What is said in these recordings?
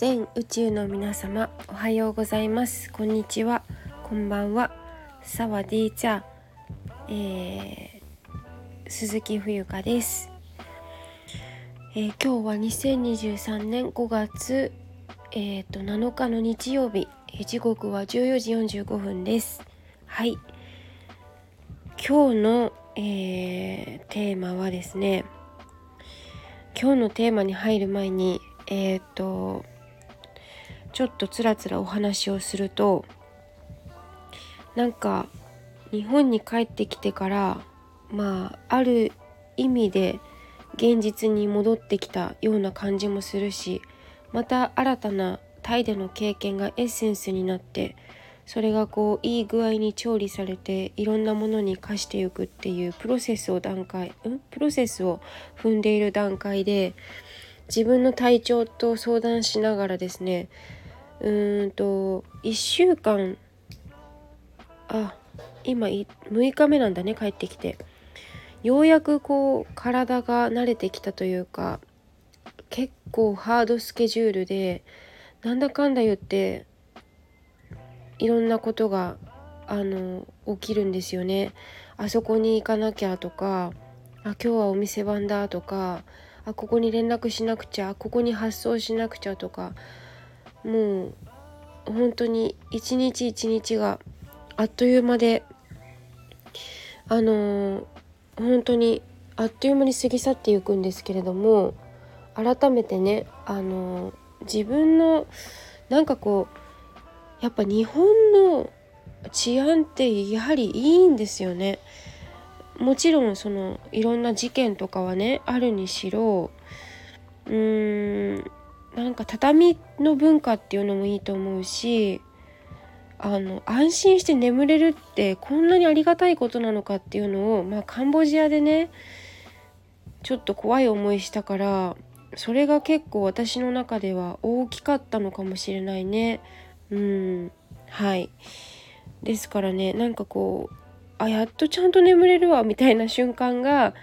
全宇宙の皆様おはようございます。こんにちは。こんばんは。サワディーチャー、えー、鈴木冬香です、えー、今日は2023年5月えーと、7日の日曜日。時刻は14時45分です。はい。今日の、えー、テーマはですね今日のテーマに入る前にえっ、ー、とちょっとつらつらお話をするとなんか日本に帰ってきてからまあある意味で現実に戻ってきたような感じもするしまた新たなタイでの経験がエッセンスになってそれがこういい具合に調理されていろんなものに化していくっていうプロセスを段階ん？プロセスを踏んでいる段階で自分の体調と相談しながらですねうーんと1週間あ今6日目なんだね帰ってきてようやくこう体が慣れてきたというか結構ハードスケジュールでなんだかんだ言っていろんなことがあの起きるんですよね。あそこに行かなきゃとかあ今日はお店番だとかあここに連絡しなくちゃここに発送しなくちゃとかもう本当に一日一日があっという間であのー、本当にあっという間に過ぎ去っていくんですけれども改めてねあのー、自分のなんかこうやっぱ日本の治安ってやはりいいんですよね。もちろんそのいろんな事件とかはねあるにしろうーんなんか畳の文化っていうのもいいと思うしあの安心して眠れるってこんなにありがたいことなのかっていうのを、まあ、カンボジアでねちょっと怖い思いしたからそれが結構私の中では大きかったのかもしれないね。うんはいですからねなんかこうあやっとちゃんと眠れるわみたいな瞬間が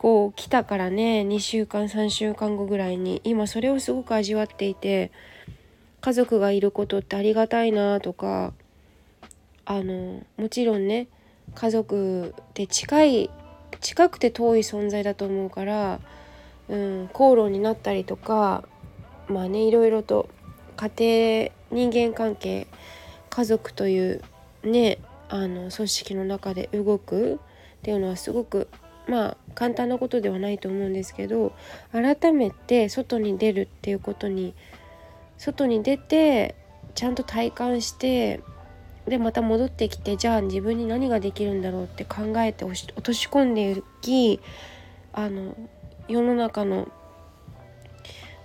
こう来たからね2週間3週間後ぐらいに今それをすごく味わっていて家族がいることってありがたいなとかあのもちろんね家族って近い近くて遠い存在だと思うから、うん、口論になったりとかまあねいろいろと家庭人間関係家族というねあの組織の中で動くっていうのはすごくまあ簡単なことではないと思うんですけど改めて外に出るっていうことに外に出てちゃんと体感してでまた戻ってきてじゃあ自分に何ができるんだろうって考えて落とし込んでいきあの世の中の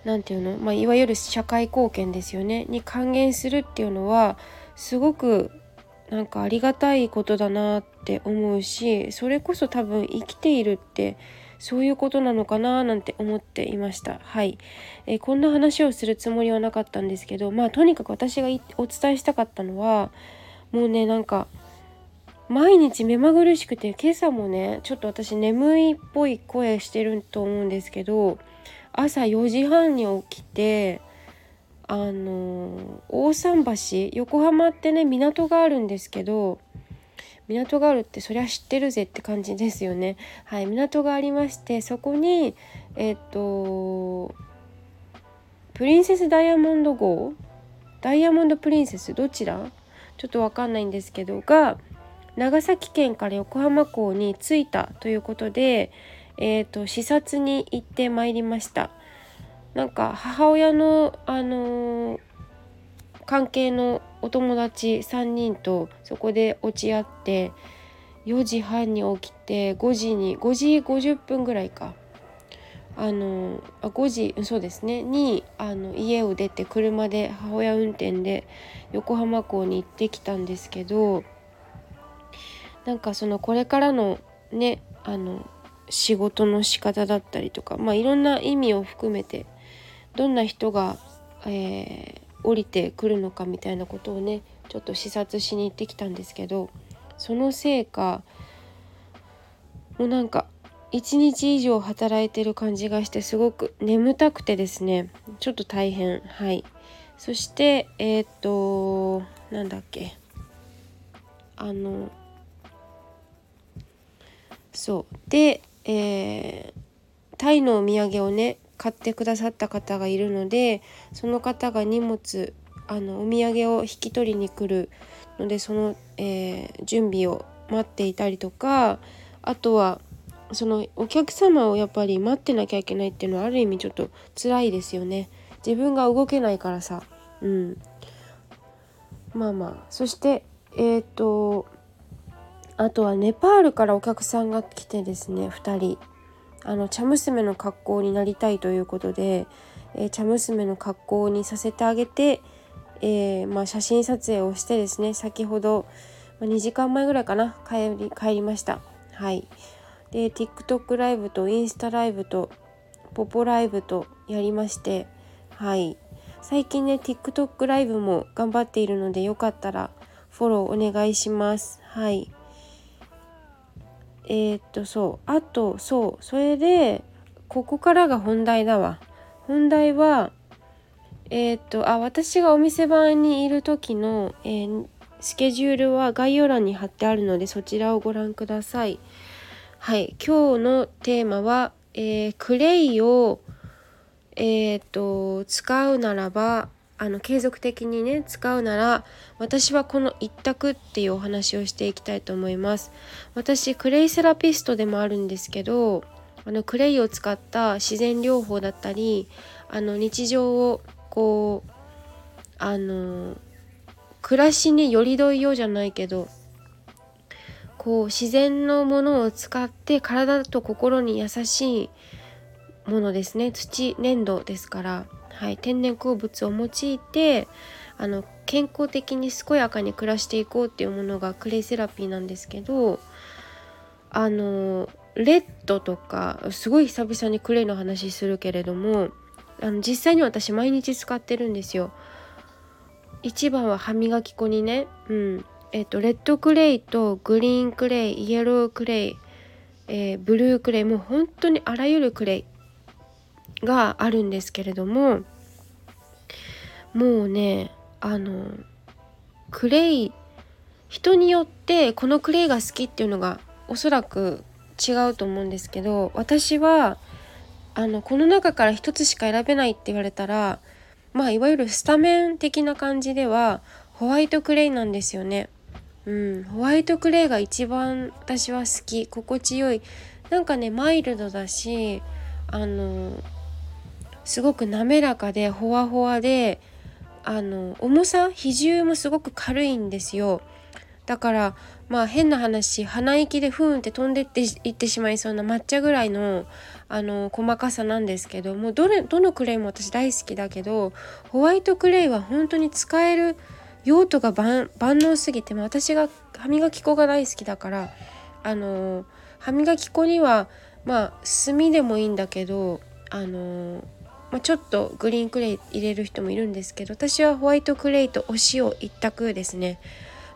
何て言うの、まあ、いわゆる社会貢献ですよねに還元するっていうのはすごくなんかありがたいことだなって思うしそれこそ多分生きているってそういうことなのかななんて思っていました。はい、えー、こんな話をするつもりはなかったんですけどまあとにかく私がお伝えしたかったのはもうねなんか毎日目まぐるしくて今朝もねちょっと私眠いっぽい声してると思うんですけど朝4時半に起きてあの大桟橋横浜ってね港があるんですけど港があるってそりゃ知ってるぜって感じですよね。はい、港がありましてそこにえっ、とプリンセスダイヤモンド号ダイヤモンドプリンセスどちら？ちょっとわかんないんですけどが長崎県から横浜港に着いたということで、えーと視察に行ってまいりました。なんか母親のあのー、関係のお友達3人とそこで落ち合って4時半に起きて5時に5時50分ぐらいか。あのあ5時そうですね。にあの家を出て車で母親運転で横浜港に行ってきたんですけどなんかそのこれからのねあの仕事の仕方だったりとかまあいろんな意味を含めてどんな人が、えー、降りてくるのかみたいなことをねちょっと視察しに行ってきたんですけどそのせいかもうなんか一日以上働いてる感じがしてすごく眠たくてですねちょっと大変。はい。そしてえっ、となんだっけ。あのそう。で、えー、タイのお土産をね買ってくださった方がいるのでその方が荷物あのお土産を引き取りに来るのでその、えー、準備を待っていたりとかあとはそのお客様をやっぱり待ってなきゃいけないっていうのはある意味ちょっと辛いですよね。自分が動けないからさ。うん。まあまあ。そしてえっ、ー、とあとはネパールからお客さんが来てですね2人。あの茶娘の格好になりたいということで、えー、茶娘の格好にさせてあげて、えー、まあ、写真撮影をしてですね先ほど、まあ、2時間前ぐらいかな帰り帰りました。はい。で TikTok ライブとインスタライブとポポライブとやりましてはい。最近ね TikTok ライブも頑張っているのでよかったらフォローお願いします。はい。えー、っとそう。あとそう。それでここからが本題だわ。本題はえー、っとあ私がお店番にいる時の、えー、スケジュールは概要欄に貼ってあるのでそちらをご覧ください。はい。今日のテーマは、えー、クレイをえっと使うならばあの継続的にね使うなら私はこの一択っていうお話をしていきたいと思います。私クレイセラピストでもあるんですけどあのクレイを使った自然療法だったりあの日常をこうあの暮らしによりどいようじゃないけどこう自然のものを使って体と心に優しいものですね。土粘土ですから。はい、天然鉱物を用いてあの健康的に健やかに暮らしていこうっていうものがクレイセラピーなんですけどあのレッドとかすごい久々にクレイの話するけれどもあの実際に私毎日使ってるんですよ。一番は歯磨き粉にね、うんえっと、レッドクレイとグリーンクレイイエロークレイ、えー、ブルークレイもう本当にあらゆるクレイがあるんですけれどももうねあのクレイ人によってこのクレイが好きっていうのがおそらく違うと思うんですけど私はあのこの中から一つしか選べないって言われたらまあいわゆるスタメン的な感じではホワイトクレイなんですよね。うん、ホワイトクレイが一番私は好き心地よいなんかねマイルドだしあのすごく滑らかでほわほわであの重さ比重もすごく軽いんですよ。だからまあ変な話鼻息でふーんって飛んでっていってしまいそうな抹茶ぐらいのあの細かさなんですけどもうどれどのクレイも私大好きだけどホワイトクレイは本当に使える用途が万能すぎて私が歯磨き粉が大好きだからあの歯磨き粉にはまあ炭でもいいんだけどあのまあ、ちょっとグリーンクレイ入れる人もいるんですけど私はホワイトクレイとお塩一択ですね。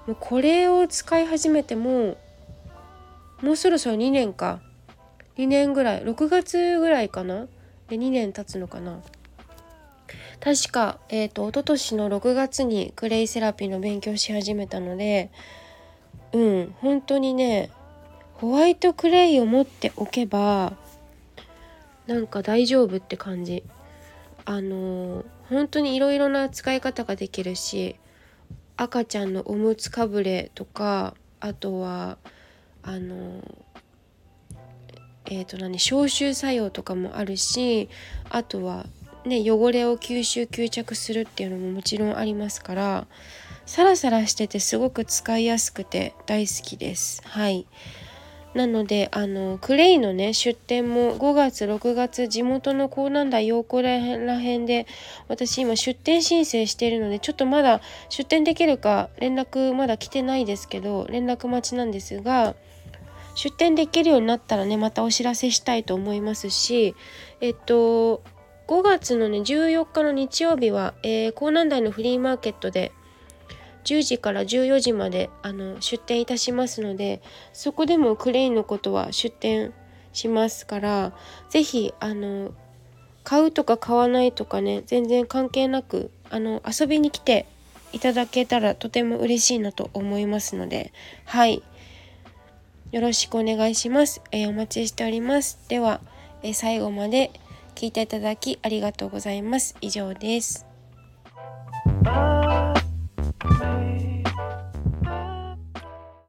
もうこれを使い始めてももうそろそろ2年か。2年ぐらい。6月ぐらいかな。で2年経つのかな。確か、えーと、と一昨年の6月にクレイセラピーの勉強し始めたのでうん本当にねホワイトクレイを持っておけばなんか大丈夫って感じ。あの本当にいろいろな使い方ができるし赤ちゃんのおむつかぶれとかあとはあのえっ、ー、と何消臭作用とかもあるしあとはね汚れを吸収吸着するっていうのももちろんありますからサラサラしててすごく使いやすくて大好きですはい。なのであのクレイのね出店も5月6月地元の港南台陽子らへんで私今出店申請しているのでちょっとまだ出店できるか連絡まだ来てないですけど連絡待ちなんですが出店できるようになったらねまたお知らせしたいと思いますしえっと5月のね14日の日曜日は、えー、港南台のフリーマーケットで10時から14時まであの出店いたしますのでそこでもクレインのことは出店しますから是非あの買うとか買わないとかね全然関係なくあの遊びに来ていただけたらとても嬉しいなと思いますのではい。よろしくお願いします、えー、お待ちしております。では、えー、最後まで聞いていただきありがとうございます。以上です。